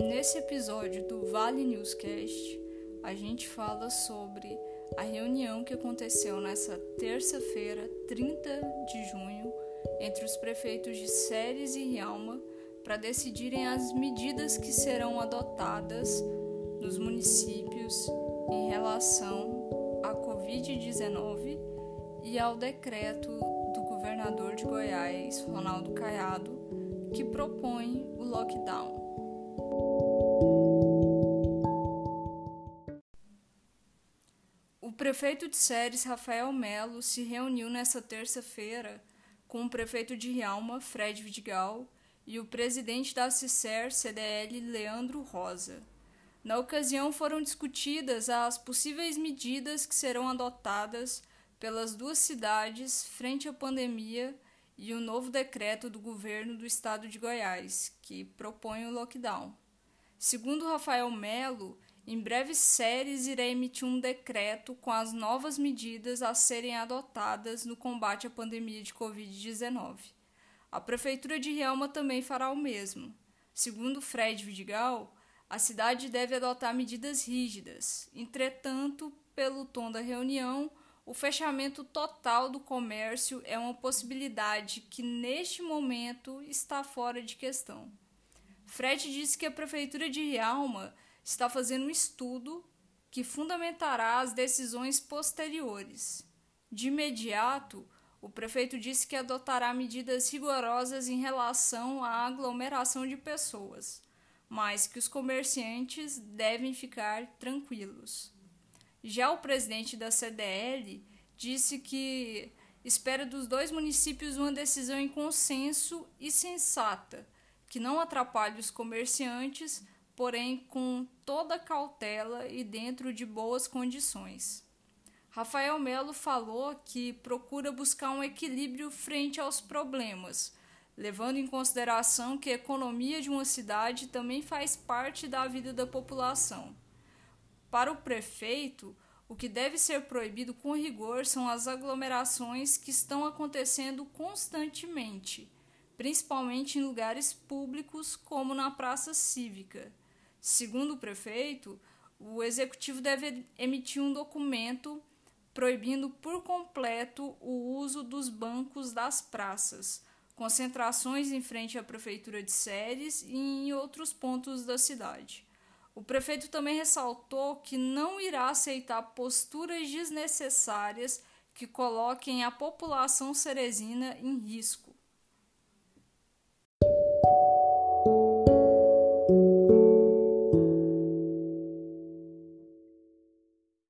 Nesse episódio do Vale Newscast, a gente fala sobre a reunião que aconteceu nessa terça-feira, 30 de junho, entre os prefeitos de Séries e Rialma para decidirem as medidas que serão adotadas nos municípios em relação à Covid-19 e ao decreto do governador de Goiás, Ronaldo Caiado, que propõe o lockdown. Prefeito de Séries, Rafael Melo, se reuniu nesta terça-feira com o prefeito de Rialma, Fred Vidigal, e o presidente da CICER, CDL, Leandro Rosa. Na ocasião foram discutidas as possíveis medidas que serão adotadas pelas duas cidades frente à pandemia e o novo decreto do governo do estado de Goiás, que propõe o lockdown. Segundo Rafael Melo, em breves séries irá emitir um decreto com as novas medidas a serem adotadas no combate à pandemia de Covid-19. A Prefeitura de Rielma também fará o mesmo. Segundo Fred Vidigal, a cidade deve adotar medidas rígidas. Entretanto, pelo tom da reunião, o fechamento total do comércio é uma possibilidade que, neste momento, está fora de questão. Fred disse que a Prefeitura de Rialma está fazendo um estudo que fundamentará as decisões posteriores. De imediato, o prefeito disse que adotará medidas rigorosas em relação à aglomeração de pessoas, mas que os comerciantes devem ficar tranquilos. Já o presidente da CDL disse que espera dos dois municípios uma decisão em consenso e sensata, que não atrapalhe os comerciantes, porém com toda cautela e dentro de boas condições. Rafael Melo falou que procura buscar um equilíbrio frente aos problemas, levando em consideração que a economia de uma cidade também faz parte da vida da população. Para o prefeito, o que deve ser proibido com rigor são as aglomerações que estão acontecendo constantemente, principalmente em lugares públicos como na praça cívica. Segundo o prefeito, o executivo deve emitir um documento proibindo por completo o uso dos bancos das praças, concentrações em frente à prefeitura de Séries e em outros pontos da cidade. O prefeito também ressaltou que não irá aceitar posturas desnecessárias que coloquem a população ceresina em risco.